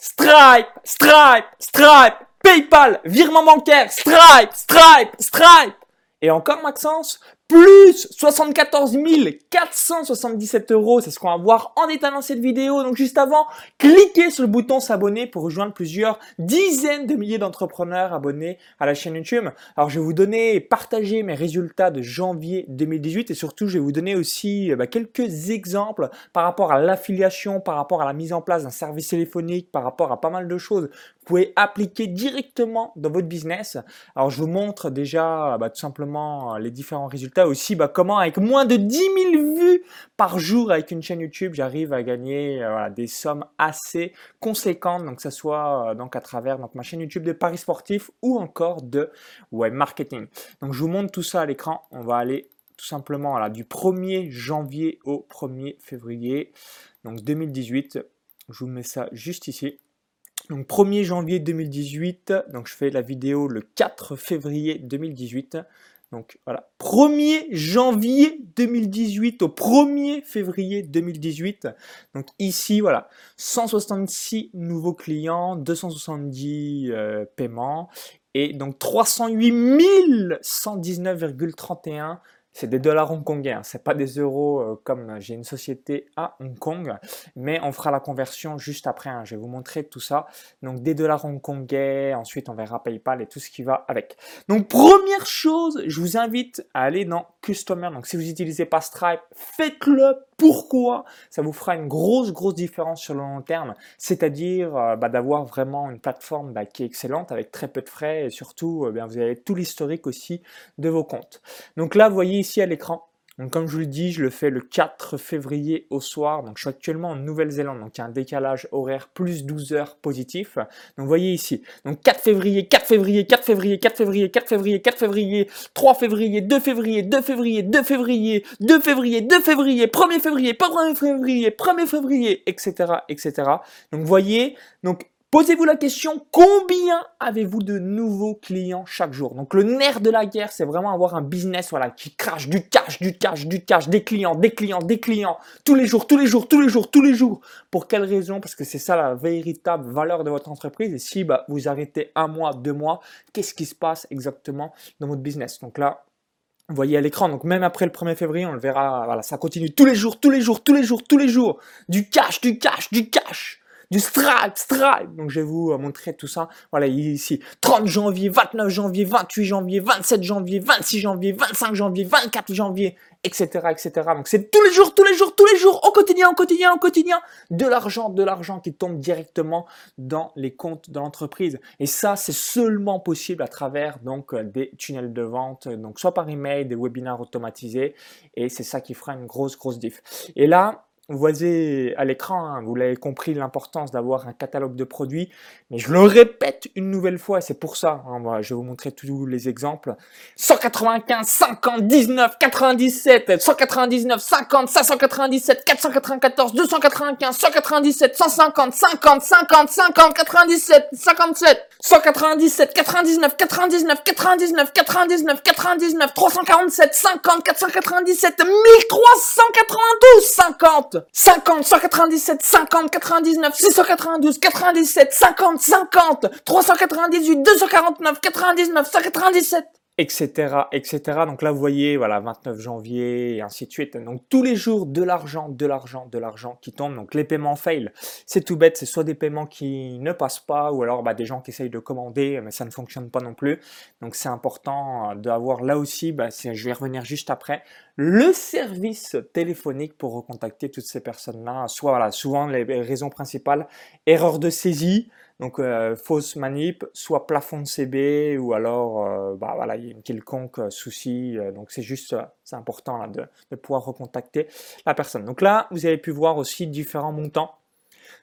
Stripe, Stripe, Stripe, PayPal, virement bancaire, Stripe, Stripe, Stripe. Et encore Maxence, plus 74 477 euros. C'est ce qu'on va voir en étalant cette vidéo. Donc juste avant, cliquez sur le bouton s'abonner pour rejoindre plusieurs dizaines de milliers d'entrepreneurs abonnés à la chaîne YouTube. Alors je vais vous donner et partager mes résultats de janvier 2018 et surtout je vais vous donner aussi euh, bah, quelques exemples par rapport à l'affiliation, par rapport à la mise en place d'un service téléphonique, par rapport à pas mal de choses vous pouvez appliquer directement dans votre business. Alors je vous montre déjà bah, tout simplement les différents résultats aussi bah, comment avec moins de 10 000 vues par jour avec une chaîne YouTube, j'arrive à gagner euh, des sommes assez conséquentes, donc que ce soit euh, donc à travers donc, ma chaîne YouTube de Paris Sportif ou encore de web marketing. Donc je vous montre tout ça à l'écran. On va aller tout simplement du 1er janvier au 1er février donc 2018. Je vous mets ça juste ici. Donc 1er janvier 2018, donc je fais la vidéo le 4 février 2018. Donc voilà, 1er janvier 2018 au 1er février 2018. Donc ici, voilà, 166 nouveaux clients, 270 euh, paiements et donc 308 119,31 c'est des dollars hongkongais, hein. c'est pas des euros euh, comme j'ai une société à Hong Kong, mais on fera la conversion juste après. Hein. je vais vous montrer tout ça. Donc des dollars hongkongais, ensuite on verra PayPal et tout ce qui va avec. Donc première chose, je vous invite à aller dans Customer. Donc si vous n'utilisez pas Stripe, faites-le pourquoi ça vous fera une grosse, grosse différence sur le long terme, c'est-à-dire euh, bah, d'avoir vraiment une plateforme bah, qui est excellente avec très peu de frais et surtout, euh, vous avez tout l'historique aussi de vos comptes. Donc là, vous voyez ici à l'écran, donc comme je vous le dis, je le fais le 4 février au soir. Donc je suis actuellement en Nouvelle-Zélande, donc il y a un décalage horaire plus 12 heures positif. Donc vous voyez ici, donc 4 février, 4 février, 4 février, 4 février, 4 février, 4 février, 3 février, 2 février, 2 février, 2 février, 2 février, 2 février, 1er février, 1er février, 1er février, etc., etc. Donc vous voyez, donc Posez-vous la question, combien avez-vous de nouveaux clients chaque jour? Donc le nerf de la guerre, c'est vraiment avoir un business voilà, qui crache du cash, du cash, du cash, des clients, des clients, des clients, tous les jours, tous les jours, tous les jours, tous les jours. Pour quelle raison? Parce que c'est ça la véritable valeur de votre entreprise. Et si bah, vous arrêtez un mois, deux mois, qu'est-ce qui se passe exactement dans votre business? Donc là, vous voyez à l'écran, donc même après le 1er février, on le verra, voilà, ça continue tous les jours, tous les jours, tous les jours, tous les jours. Du cash, du cash, du cash du Stripe, Stripe. Donc je vais vous euh, montrer tout ça. Voilà, ici, 30 janvier, 29 janvier, 28 janvier, 27 janvier, 26 janvier, 25 janvier, 24 janvier, etc., etc. Donc c'est tous les jours, tous les jours, tous les jours, au quotidien, au quotidien, au quotidien, de l'argent, de l'argent qui tombe directement dans les comptes de l'entreprise. Et ça, c'est seulement possible à travers donc euh, des tunnels de vente, donc soit par email, des webinaires automatisés, et c'est ça qui fera une grosse, grosse diff. Et là, vous voyez à l'écran, hein, vous l'avez compris, l'importance d'avoir un catalogue de produits. Mais je le répète une nouvelle fois, c'est pour ça. Hein, je vais vous montrer tous les exemples. 195, 50, 19, 97, 199, 50, 597, 494, 295, 197, 150, 50, 50, 50, 97, 57, 197, 99, 99, 99, 99, 99, 347, 50, 497, 1392, 50. 50, 197, 50, 99, 692, 97, 50, 50, 398, 249, 99, 197 etc., etc. Donc là, vous voyez, voilà, 29 janvier, et ainsi de suite. Donc tous les jours, de l'argent, de l'argent, de l'argent qui tombe. Donc les paiements fail, c'est tout bête, c'est soit des paiements qui ne passent pas, ou alors bah, des gens qui essayent de commander, mais ça ne fonctionne pas non plus. Donc c'est important d'avoir là aussi, bah, je vais revenir juste après, le service téléphonique pour recontacter toutes ces personnes-là. Soit, voilà, souvent les raisons principales, erreur de saisie, donc euh, fausse manip, soit plafond de CB ou alors euh, bah, voilà, il y a une quelconque euh, souci. donc c'est juste, c'est important de, pouvoir recontacter la personne. Donc là, vous avez pu voir aussi différents montants.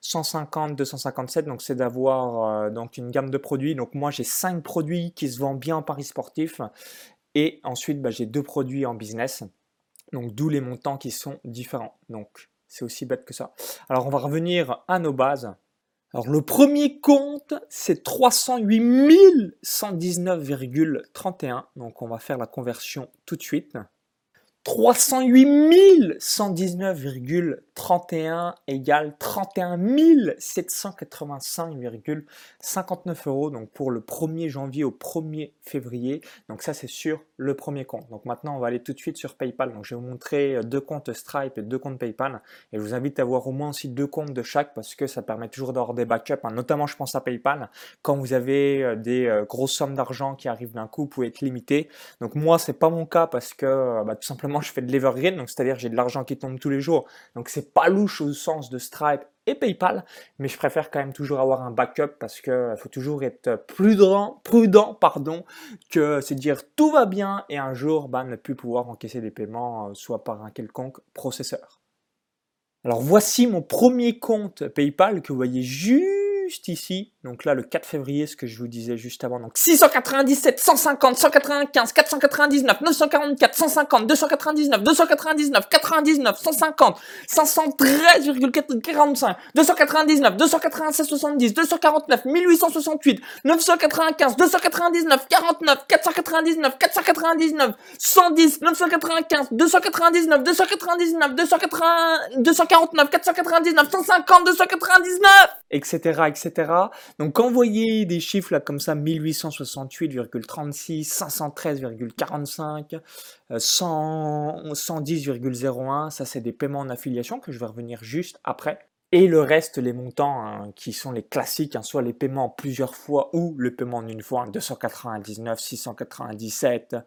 150, 257, donc c'est d'avoir donc une gamme de produits. Donc moi j'ai 5 produits qui se vendent bien en paris sportif et ensuite bah, j'ai deux produits en business. Donc d'où les montants qui sont différents. Donc c'est aussi bête que ça. Alors on va revenir à nos bases. Alors le premier compte, c'est 308 119,31. Donc on va faire la conversion tout de suite. 308 119,31 égale 31 785,59 euros donc pour le 1er janvier au 1er février. Donc ça c'est sur le premier compte. Donc maintenant on va aller tout de suite sur PayPal. Donc je vais vous montrer deux comptes Stripe et deux comptes PayPal. Et je vous invite à avoir au moins aussi deux comptes de chaque parce que ça permet toujours d'avoir des backups. Hein. Notamment je pense à PayPal. Quand vous avez euh, des euh, grosses sommes d'argent qui arrivent d'un coup, vous pouvez être limité. Donc moi c'est pas mon cas parce que euh, bah, tout simplement je fais de l'evergreen donc c'est-à-dire j'ai de l'argent qui tombe tous les jours. Donc c'est pas louche au sens de Stripe et PayPal, mais je préfère quand même toujours avoir un backup parce que faut toujours être prudent, prudent pardon, que se dire tout va bien et un jour bah, ne plus pouvoir encaisser des paiements euh, soit par un quelconque processeur. Alors voici mon premier compte PayPal que vous voyez juste juste ici, donc là le 4 février, ce que je vous disais juste avant, donc 697, 150, 195, 499, 944, 150, 299, 299, 99, 150, 513,45, 299, 296, 70, 249, 1868, 995, 299, 49, 499, 499, 110, 995, 299, 299, 280, 249, 499, 150, 299, etc., etc. Donc quand vous voyez des chiffres comme ça, 1868,36, 513,45, 110,01, ça c'est des paiements en affiliation que je vais revenir juste après. Et le reste, les montants hein, qui sont les classiques, hein, soit les paiements en plusieurs fois ou le paiement en une fois, 299, 697.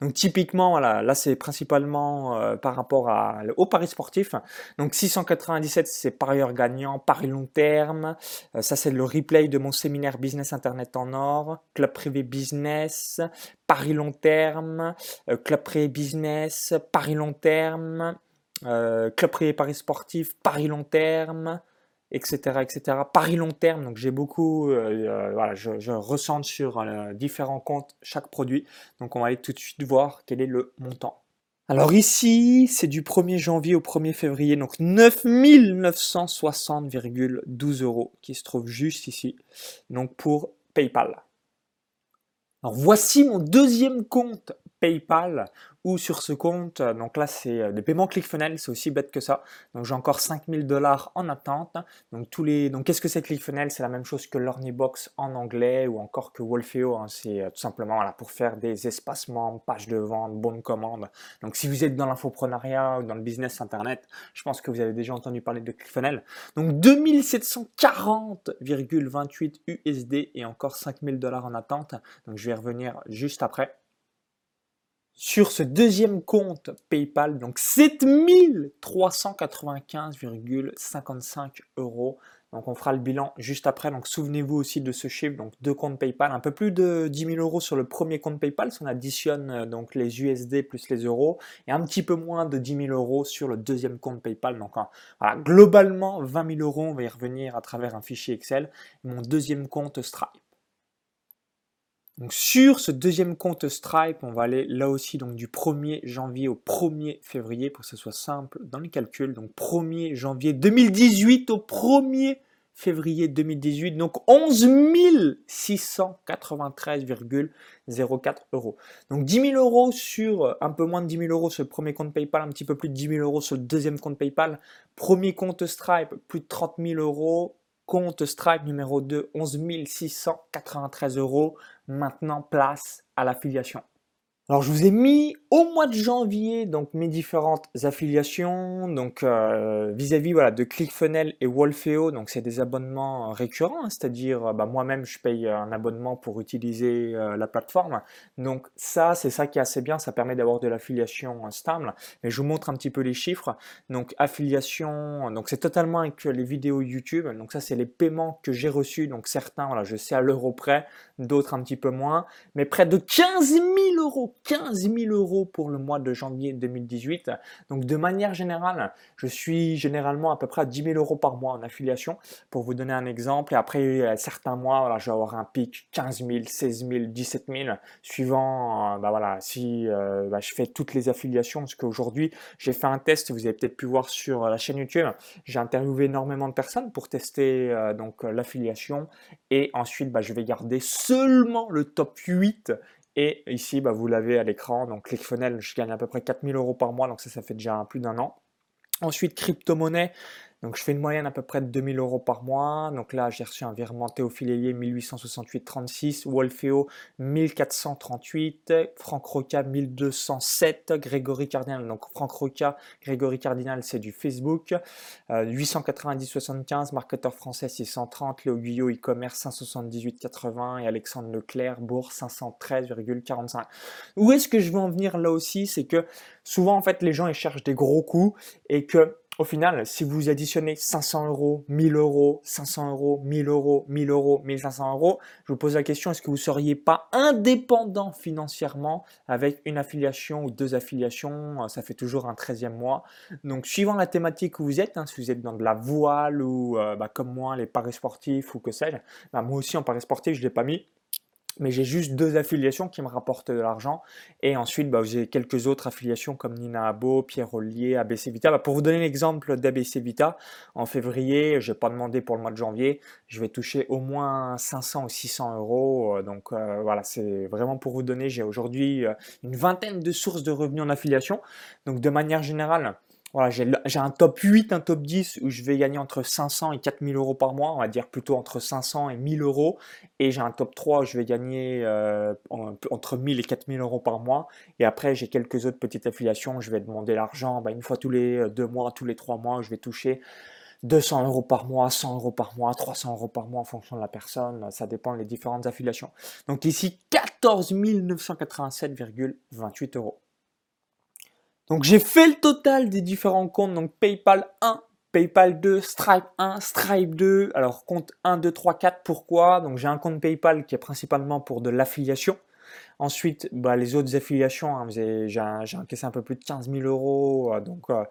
Donc typiquement, voilà, là c'est principalement euh, par rapport à, au pari sportif. Donc 697, c'est parieur gagnant, pari long terme. Euh, ça c'est le replay de mon séminaire Business Internet en or, club privé business, pari long terme, euh, club privé business, pari long terme. Euh, club privé Paris sportif, Paris long terme, etc., etc. Paris long terme, donc j'ai beaucoup, euh, euh, voilà, je, je ressens sur différents comptes chaque produit. Donc on va aller tout de suite voir quel est le montant. Alors ici, c'est du 1er janvier au 1er février, donc 9960,12 euros qui se trouve juste ici, donc pour PayPal. Alors voici mon deuxième compte PayPal ou sur ce compte, donc là c'est euh, des paiements ClickFunnels, c'est aussi bête que ça. Donc j'ai encore 5000 dollars en attente. Donc tous les, donc qu'est-ce que c'est ClickFunnels C'est la même chose que l'Ornibox en anglais ou encore que Wolfeo. Hein. C'est euh, tout simplement voilà, pour faire des espacements, pages de vente, bonnes commandes. Donc si vous êtes dans l'infoprenariat ou dans le business internet, je pense que vous avez déjà entendu parler de ClickFunnels. Donc 2740,28 USD et encore 5000 dollars en attente. Donc je vais revenir juste après sur ce deuxième compte PayPal, donc 7395,55 euros. Donc on fera le bilan juste après. Donc souvenez-vous aussi de ce chiffre, donc deux comptes PayPal, un peu plus de 10 000 euros sur le premier compte PayPal, si on additionne euh, donc les USD plus les euros, et un petit peu moins de 10 000 euros sur le deuxième compte PayPal. Donc hein, voilà, globalement 20 000 euros, on va y revenir à travers un fichier Excel. Mon deuxième compte Stripe. Donc sur ce deuxième compte Stripe, on va aller là aussi donc du 1er janvier au 1er février pour que ce soit simple dans les calculs. Donc 1er janvier 2018 au 1er février 2018, donc 11 693,04 euros. Donc 10 000 euros sur, un peu moins de 10 000 euros sur le premier compte PayPal, un petit peu plus de 10 000 euros sur le deuxième compte PayPal. Premier compte Stripe, plus de 30 000 euros. Compte Stripe numéro 2, 11 693 euros. Maintenant, place à l'affiliation. Alors je vous ai mis au mois de janvier donc mes différentes affiliations donc euh, vis-à-vis voilà de ClickFunnels et Wolfeo. Donc c'est des abonnements récurrents hein, c'est-à-dire bah, moi-même je paye un abonnement pour utiliser euh, la plateforme. Donc ça c'est ça qui est assez bien. Ça permet d'avoir de l'affiliation stable. Mais je vous montre un petit peu les chiffres. Donc affiliation donc c'est totalement avec les vidéos YouTube. Donc ça c'est les paiements que j'ai reçus. Donc certains voilà je sais à l'euro près d'autres un petit peu moins. Mais près de 15 000 euros 15 000 euros pour le mois de janvier 2018. Donc de manière générale, je suis généralement à peu près à 10 000 euros par mois en affiliation, pour vous donner un exemple. Et après, certains mois, voilà, je vais avoir un pic 15 000, 16 000, 17 000, suivant, euh, bah voilà, si euh, bah, je fais toutes les affiliations, parce qu'aujourd'hui, j'ai fait un test, vous avez peut-être pu voir sur la chaîne YouTube, j'ai interviewé énormément de personnes pour tester euh, donc l'affiliation, et ensuite, bah, je vais garder seulement le top 8 Et ici, bah, vous l'avez à l'écran. Donc, ClickFunnels, je gagne à peu près 4000 euros par mois. Donc, ça, ça fait déjà plus d'un an. Ensuite, crypto-monnaie. Donc je fais une moyenne à peu près de 2000 euros par mois. Donc là, j'ai reçu un virement Théophile 1868,36, Wolfeo 1438, Franck Roca 1207, Grégory Cardinal. Donc Franck Roca, Grégory Cardinal, c'est du Facebook. 890,75, euh, marketeur français 630, Léo Guyot e-commerce 578,80 et Alexandre Leclerc, bourse 513,45. Où est-ce que je veux en venir là aussi? C'est que souvent en fait les gens ils cherchent des gros coups et que au final, si vous additionnez 500 euros, 1000 euros, 500 euros, 1000 euros, 1000 euros, 1500 euros, je vous pose la question, est-ce que vous ne seriez pas indépendant financièrement avec une affiliation ou deux affiliations? Ça fait toujours un 13e mois. Donc, suivant la thématique où vous êtes, hein, si vous êtes dans de la voile ou euh, bah, comme moi, les paris sportifs ou que sais-je, bah, moi aussi en paris sportif, je ne l'ai pas mis mais j'ai juste deux affiliations qui me rapportent de l'argent. Et ensuite, bah, j'ai quelques autres affiliations comme Nina Abo, Pierre Ollier, ABC Vita. Bah, pour vous donner l'exemple d'ABC Vita, en février, je n'ai pas demandé pour le mois de janvier, je vais toucher au moins 500 ou 600 euros. Donc euh, voilà, c'est vraiment pour vous donner, j'ai aujourd'hui euh, une vingtaine de sources de revenus en affiliation. Donc de manière générale, voilà, j'ai un top 8, un top 10 où je vais gagner entre 500 et 4000 euros par mois, on va dire plutôt entre 500 et 1000 euros. Et j'ai un top 3 où je vais gagner euh, entre 1000 et 4000 euros par mois. Et après, j'ai quelques autres petites affiliations, je vais demander l'argent bah, une fois tous les euh, deux mois, tous les trois mois, je vais toucher 200 euros par mois, 100 euros par mois, 300 euros par mois en fonction de la personne. Ça dépend des différentes affiliations. Donc ici, 14 987,28 euros. Donc j'ai fait le total des différents comptes, donc PayPal 1, PayPal 2, Stripe 1, Stripe 2. Alors compte 1, 2, 3, 4, pourquoi? Donc j'ai un compte PayPal qui est principalement pour de l'affiliation. Ensuite, bah, les autres affiliations, hein, j'ai encaissé un peu plus de 15 000 euros. Euh, donc euh,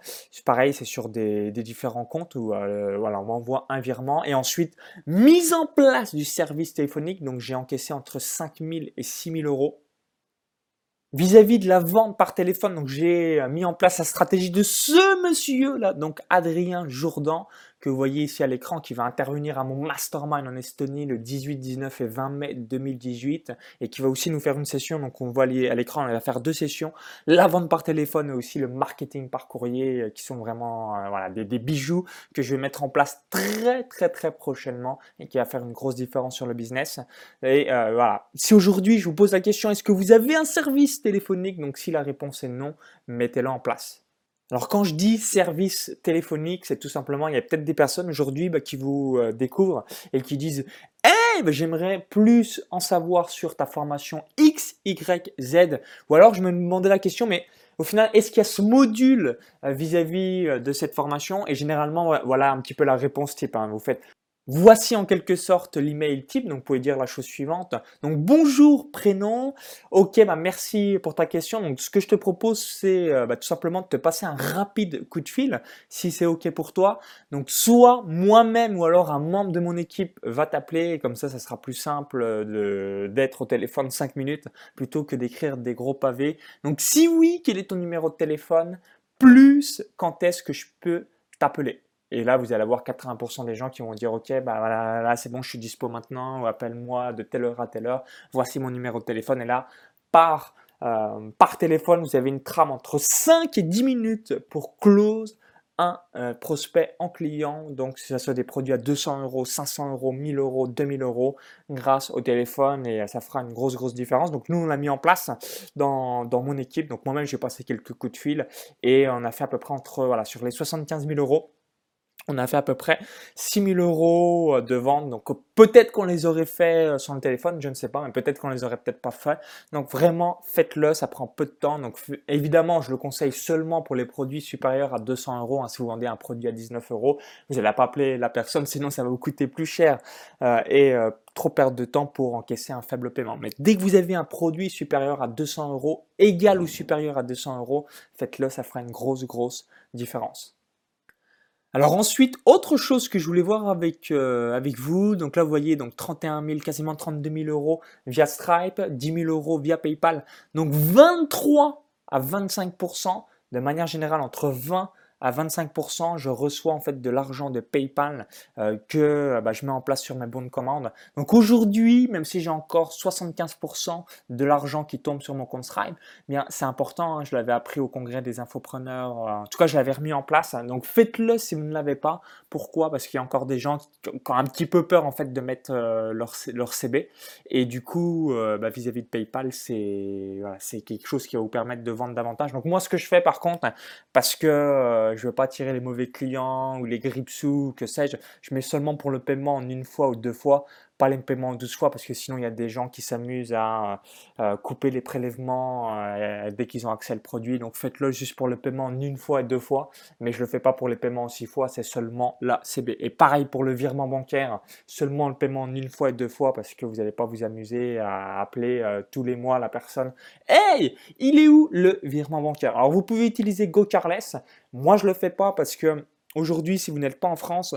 pareil, c'est sur des, différents comptes où euh, voilà, on m'envoie un virement. Et ensuite, mise en place du service téléphonique. Donc j'ai encaissé entre 5 000 et 6 000 euros vis-à-vis de la vente par téléphone, donc j'ai mis en place la stratégie de ce monsieur-là, donc Adrien Jourdan, que vous voyez ici à l'écran qui va intervenir à mon mastermind en Estonie le 18, 19 et 20 mai 2018 et qui va aussi nous faire une session. Donc on voit à l'écran, on va faire deux sessions, la vente par téléphone et aussi le marketing par courrier euh, qui sont vraiment euh, des, bijoux que je vais mettre en place très très très prochainement et qui va faire une grosse différence sur le business. Et euh, voilà, si aujourd'hui je vous pose la question, est-ce que vous avez un service téléphonique? Donc si la réponse est non, mettez-le en place. Alors quand je dis service téléphonique, c'est tout simplement, il y a peut-être des personnes aujourd'hui bah, qui vous euh, découvrent et qui disent Hey, bah, j'aimerais plus en savoir sur ta formation X, Y, Z. Ou alors je me demandais la question, mais au final, est-ce qu'il y a ce module euh, vis-à-vis euh, de cette formation? Et généralement, voilà un petit peu la réponse type. Hein. Vous faites Voici en quelque sorte l'email type, donc vous pouvez dire la chose suivante. Donc bonjour prénom, ok bah merci pour ta question. Donc ce que je te propose c'est euh, bah, tout simplement de te passer un rapide coup de fil si c'est ok pour toi. Donc soit moi-même ou alors un membre de mon équipe va t'appeler, comme ça ça sera plus simple d'être au téléphone 5 minutes plutôt que d'écrire des gros pavés. Donc si oui, quel est ton numéro de téléphone? Plus quand est-ce que je peux t'appeler? Et là, vous allez avoir 80% des gens qui vont dire Ok, bah là c'est bon, je suis dispo maintenant, ou appelle-moi de telle heure à telle heure, voici mon numéro de téléphone. Et là, par, euh, par téléphone, vous avez une trame entre 5 et 10 minutes pour close un euh, prospect en client, donc si ça soit des produits à 200 euros, 500 euros, 1000 euros, 2000 euros, grâce au téléphone et ça fera une grosse grosse différence. Donc nous on l'a mis en place dans, dans mon équipe, donc moi-même j'ai passé quelques coups de fil et on a fait à peu près entre voilà sur les 75 000 euros on a fait à peu près 6000 euros euh, de vente. Donc peut-être qu'on les aurait fait euh, sur le téléphone, je ne sais pas, mais peut-être qu'on les aurait peut-être pas fait. Donc vraiment, faites-le, ça prend peu de temps. Donc évidemment, je le conseille seulement pour les produits supérieurs à 200 euros. Hein. Si vous vendez un produit à 19 euros, vous n'allez pas appeler la personne, sinon ça va vous coûter plus cher euh, et trop perdre de temps pour encaisser un faible paiement. Mais dès que vous avez un produit supérieur à 200 euros, égal ou supérieur à 200 euros, faites-le, ça fera une grosse, grosse différence. Alors ensuite, autre chose que je voulais voir avec, euh, vous, donc là vous voyez donc 31 000, quasiment 32 000 euros via Stripe, 10 000 euros via PayPal, donc 23 à 25% de manière générale entre 20 à 25%, je reçois en fait de l'argent de PayPal euh, que bah, je mets en place sur mes bonnes commandes. Donc aujourd'hui, même si j'ai encore 75% de l'argent qui tombe sur mon compte Stripe, eh bien c'est important. Hein, je l'avais appris au congrès des infopreneurs. Euh, en tout cas, je l'avais remis en place. Donc faites-le si vous ne l'avez pas. Pourquoi? Parce qu'il y a encore des gens qui, ont un petit peu peur en fait de mettre euh, leur, leur CB. Et du coup, bah, vis-à-vis de PayPal, c'est quelque chose qui va vous permettre de vendre davantage. Donc moi, ce que je fais par contre, parce que je je veux pas tirer les mauvais clients ou les sous, que sais-je. Je mets seulement pour le paiement en une fois ou deux fois pas les paiements en 12 fois parce que sinon il y a des gens qui s'amusent à euh, couper les prélèvements euh, dès qu'ils ont accès au produit. Donc faites-le juste pour le paiement en une fois et deux fois, mais je ne le fais pas pour les paiements en six fois, c'est seulement la CB. Et pareil pour le virement bancaire, seulement le paiement en une fois et deux fois parce que vous n'allez pas vous amuser à appeler euh, tous les mois la personne. Hey, il est où le virement bancaire? Alors vous pouvez utiliser GoCarless. Moi je le fais pas parce que aujourd'hui si vous n'êtes pas en France,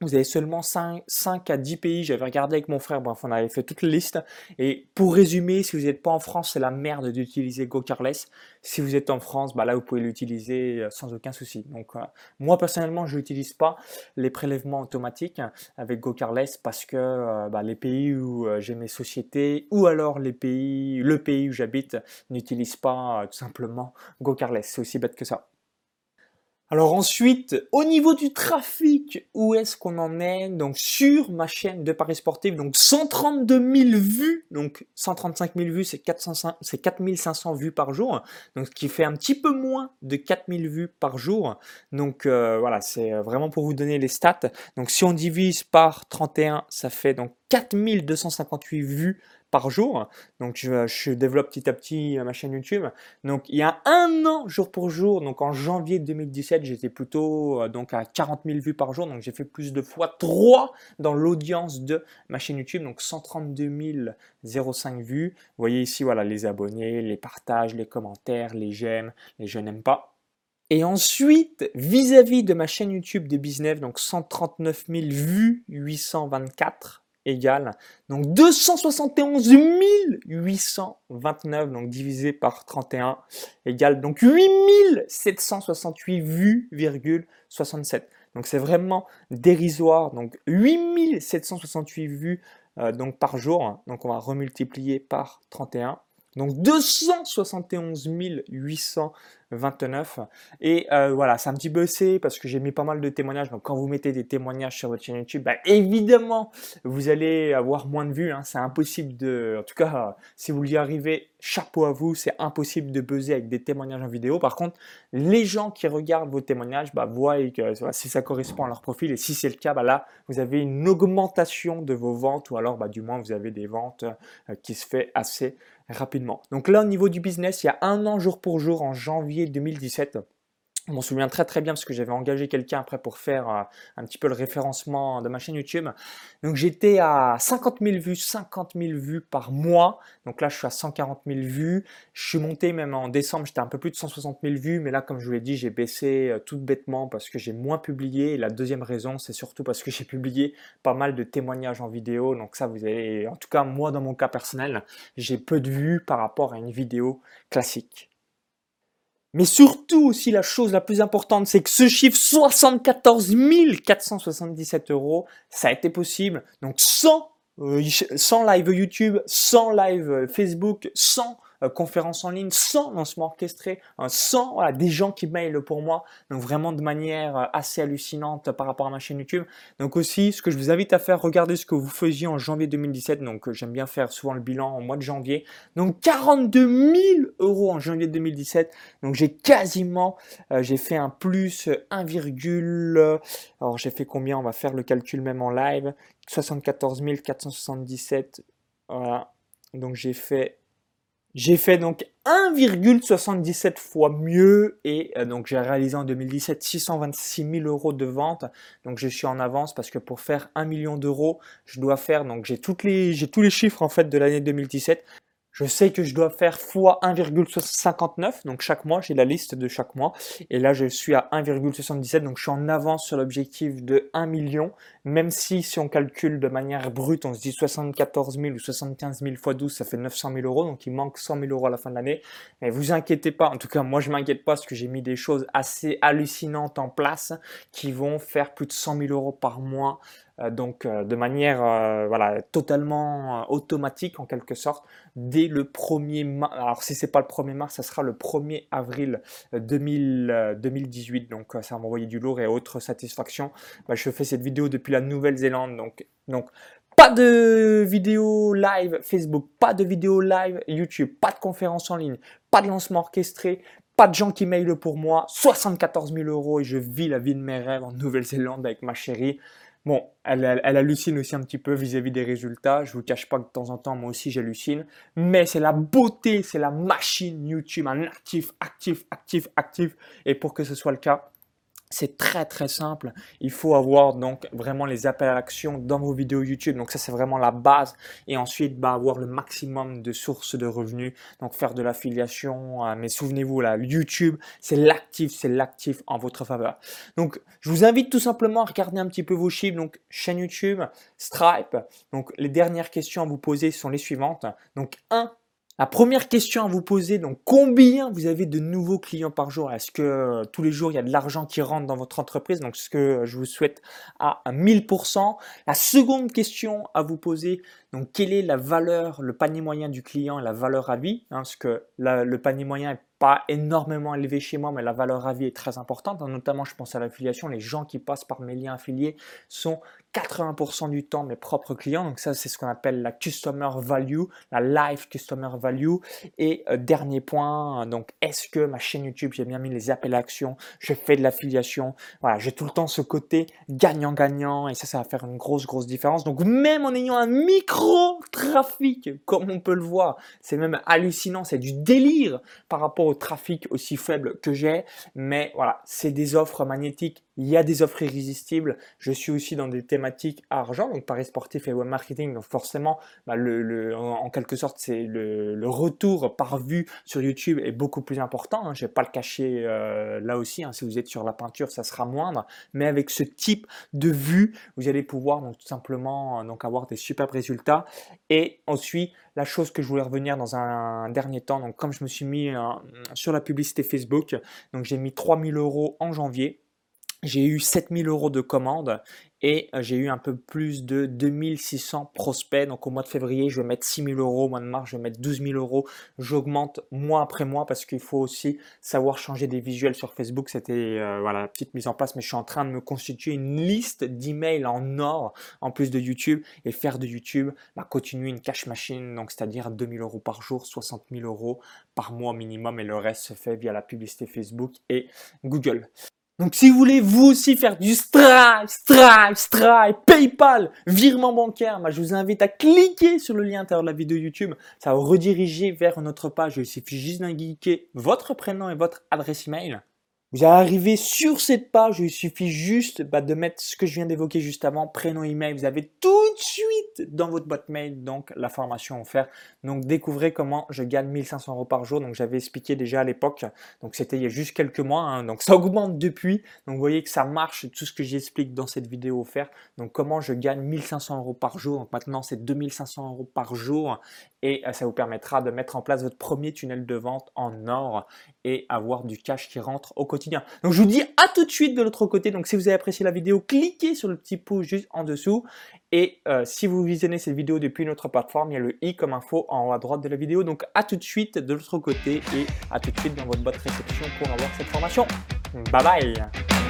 vous avez seulement 5, 5 à 10 pays. J'avais regardé avec mon frère, bref, on avait fait toute la liste. Et pour résumer, si vous n'êtes pas en France, c'est la merde d'utiliser GoCarless. Si vous êtes en France, bah là, vous pouvez l'utiliser euh, sans aucun souci. Donc, euh, moi, personnellement, je n'utilise pas les prélèvements automatiques avec GoCarless parce que euh, bah, les pays où j'ai mes sociétés ou alors le pays où j'habite n'utilisent pas tout simplement GoCarless. C'est aussi bête que ça. Alors ensuite, au niveau du trafic, où est-ce qu'on en est? Donc sur ma chaîne de Paris Sportif, donc 132 000 vues, donc 135 000 vues, c'est 4500 vues par jour, donc ce qui fait un petit peu moins de 4000 vues par jour. Donc euh, voilà, c'est vraiment pour vous donner les stats. Donc si on divise par 31, ça fait donc 4258 vues par jour. Donc je, développe petit à petit ma chaîne YouTube. Donc il y a un an, jour pour jour, donc en janvier 2017, j'étais plutôt euh, donc à 40 000 vues par jour. Donc j'ai fait plus de fois 3 dans l'audience de ma chaîne YouTube. Donc 132 005 vues. Voyez ici, voilà, les abonnés, les partages, les commentaires, les j'aime, les je n'aime pas. Et ensuite, vis-à-vis -vis de ma chaîne YouTube de business, donc 139 000 vues, 824 égale donc 271 829 donc divisé par 31 égale donc 8768 vues, 67. Donc c'est vraiment dérisoire. Donc 8768 vues euh, donc par jour. Donc on va remultiplier par 31. Donc 271 829. Et euh, voilà, c'est un petit c'est parce que j'ai mis pas mal de témoignages. Donc quand vous mettez des témoignages sur votre chaîne YouTube, bah, évidemment, vous allez avoir moins de vues. Hein. C'est impossible de... En tout cas, si vous y arrivez, chapeau à vous. C'est impossible de buzzer avec des témoignages en vidéo. Par contre, les gens qui regardent vos témoignages bah, voient que si ça correspond à leur profil. Et si c'est le cas, bah, là, vous avez une augmentation de vos ventes ou alors bah, du moins vous avez des ventes euh, qui se fait assez rapidement. Donc là, au niveau du business, il y a un an jour pour jour, en janvier 2017, je m'en souviens très très bien parce que j'avais engagé quelqu'un après pour faire euh, un petit peu le référencement de ma chaîne YouTube. Donc j'étais à 50 000 vues, 50 000 vues par mois. Donc là je suis à 140 000 vues. Je suis monté même en décembre, j'étais un peu plus de 160 000 vues. Mais là comme je vous l'ai dit, j'ai baissé euh, tout bêtement parce que j'ai moins publié. Et la deuxième raison, c'est surtout parce que j'ai publié pas mal de témoignages en vidéo. Donc ça vous avez, en tout cas moi dans mon cas personnel, j'ai peu de vues par rapport à une vidéo classique. Mais surtout aussi la chose la plus importante, c'est que ce chiffre 74 477 euros, ça a été possible. Donc sans, euh, live YouTube, sans live Facebook, sans euh, conférences en ligne, sans lancement orchestré, hein, sans des gens qui mailent pour moi, donc vraiment de manière euh, assez hallucinante par rapport à ma chaîne YouTube. Donc aussi, ce que je vous invite à faire, regardez ce que vous faisiez en janvier 2017, donc euh, j'aime bien faire souvent le bilan en mois de janvier. Donc 42 000 euros en janvier 2017, donc j'ai quasiment, j'ai fait un plus 1, alors j'ai fait combien? On va faire le calcul même en live, 74 477, voilà. Donc j'ai fait j'ai fait donc 1,77 fois mieux et euh, donc j'ai réalisé en 2017 626 000 euros de vente. Donc je suis en avance parce que pour faire 1 million d'euros, je dois faire donc j'ai toutes les j'ai tous les chiffres en fait de l'année 2017. Je sais que je dois faire fois 1,59, donc chaque mois, j'ai la liste de chaque mois. Et là, je suis à 1,77, donc je suis en avance sur l'objectif de 1 million. Même si, si on calcule de manière brute, on se dit 74 000 ou 75 000 fois 12, ça fait 900 000 euros. Donc il manque 100 000 euros à la fin de l'année. Mais vous inquiétez pas, en tout cas, moi je m'inquiète pas parce que j'ai mis des choses assez hallucinantes en place qui vont faire plus de 100 000 euros par mois donc euh, de manière euh, voilà totalement automatique en quelque sorte dès le 1er mars. Alors si c'est pas le 1er mars, ça sera le 1er avril 2000, 2018. Donc ça va m'envoyer du lourd et autre satisfaction. Bah, je fais cette vidéo depuis la Nouvelle-Zélande. Donc, donc pas de vidéo live Facebook, pas de vidéo live YouTube, pas de conférence en ligne, pas de lancement orchestré, pas de gens qui mailent pour moi, 74 000 euros et je vis la vie de mes rêves en Nouvelle-Zélande avec ma chérie. Bon, elle, hallucine aussi un petit peu vis-à-vis des résultats. Je vous cache pas que de temps en temps, moi aussi, j'hallucine. Mais c'est la beauté, c'est la machine YouTube, un actif, actif, actif, actif. Et pour que ce soit le cas, c'est très très simple. Il faut avoir donc vraiment les appels à l'action dans vos vidéos YouTube. Donc ça c'est vraiment la base. Et ensuite bah, avoir le maximum de sources de revenus. Donc faire de l'affiliation. Mais souvenez-vous là, YouTube c'est l'actif, c'est l'actif en votre faveur. Donc je vous invite tout simplement à regarder un petit peu vos chiffres. Donc chaîne YouTube, Stripe. Donc les dernières questions à vous poser sont les suivantes. Donc 1 la première question à vous poser, donc combien vous avez de nouveaux clients par jour? Est-ce que euh, tous les jours il y a de l'argent qui rentre dans votre entreprise? Donc ce que je vous souhaite à 1000%. La seconde question à vous poser, donc quelle est la valeur, le panier moyen du client et la valeur à vie? Hein, Parce que le panier moyen est pas énormément élevé chez moi, mais la valeur à vie est très importante. Hein. Notamment, je pense à l'affiliation. Les gens qui passent par mes liens affiliés sont 80% du temps mes propres clients. Donc ça, c'est ce qu'on appelle la customer value, la live customer value. Et euh, dernier point, donc est-ce que ma chaîne YouTube, j'ai bien mis les appels à action, je fais de l'affiliation. Voilà, j'ai tout le temps ce côté gagnant-gagnant et ça, ça va faire une grosse, grosse différence. Donc même en ayant un micro trafic, comme on peut le voir, c'est même hallucinant, c'est du délire par rapport au trafic aussi faible que j'ai. Mais voilà, c'est des offres magnétiques il y a des offres irrésistibles. Je suis aussi dans des thématiques argent, donc paris sportif et web marketing. Donc forcément, bah, le, en, quelque sorte, c'est le, retour par vue sur YouTube est beaucoup plus important. Hein. Je ne vais pas le cacher euh, là aussi. Hein. Si vous êtes sur la peinture, ça sera moindre. Mais avec ce type de vue, vous allez pouvoir donc, tout simplement donc, avoir des superbes résultats. Et ensuite, la chose que je voulais revenir dans un, dernier temps, donc comme je me suis mis euh, sur la publicité Facebook, donc j'ai mis 3000 euros en janvier j'ai eu 7000 euros de commandes et euh, j'ai eu un peu plus de 2600 prospects. Donc au mois de février, je vais mettre 6000 euros, au mois de mars, je vais mettre 12 000 euros. J'augmente mois après mois parce qu'il faut aussi savoir changer des visuels sur Facebook. C'était euh, voilà, la petite mise en place, mais je suis en train de me constituer une liste d'emails en or en plus de YouTube et faire de YouTube, bah, continuer une cash machine, donc c'est-à-dire 2000 euros par jour, 60 000 euros par mois minimum et le reste se fait via la publicité Facebook et Google. Donc si vous voulez vous aussi faire du Stripe, Stripe, Stripe, PayPal, virement bancaire, bah, je vous invite à cliquer sur le lien à l'intérieur de la vidéo YouTube. Ça va vous rediriger vers notre page. Il suffit juste d'indiquer votre prénom et votre adresse email. Vous allez arriver sur cette page, il suffit juste bah, de mettre ce que je viens d'évoquer juste avant, prénom, email. Vous avez tout de suite dans votre boîte mail donc la formation offerte. Donc découvrez comment je gagne 1500 euros par jour. Donc j'avais expliqué déjà à l'époque. Donc c'était il y a juste quelques mois. Hein. Donc ça augmente depuis. Donc vous voyez que ça marche tout ce que j'explique dans cette vidéo offerte. Donc comment je gagne 1500 euros par jour. Donc maintenant c'est 2500 euros par jour et euh, ça vous permettra de mettre en place votre premier tunnel de vente en or et avoir du cash qui rentre au quotidien. Donc je vous dis à tout de suite de l'autre côté. Donc si vous avez apprécié la vidéo, cliquez sur le petit pouce juste en dessous. Et euh, si vous visionnez cette vidéo depuis une autre plateforme, il y a le i comme info en haut à droite de la vidéo. Donc à tout de suite de l'autre côté et à tout de suite dans votre boîte réception pour avoir cette formation. Bye bye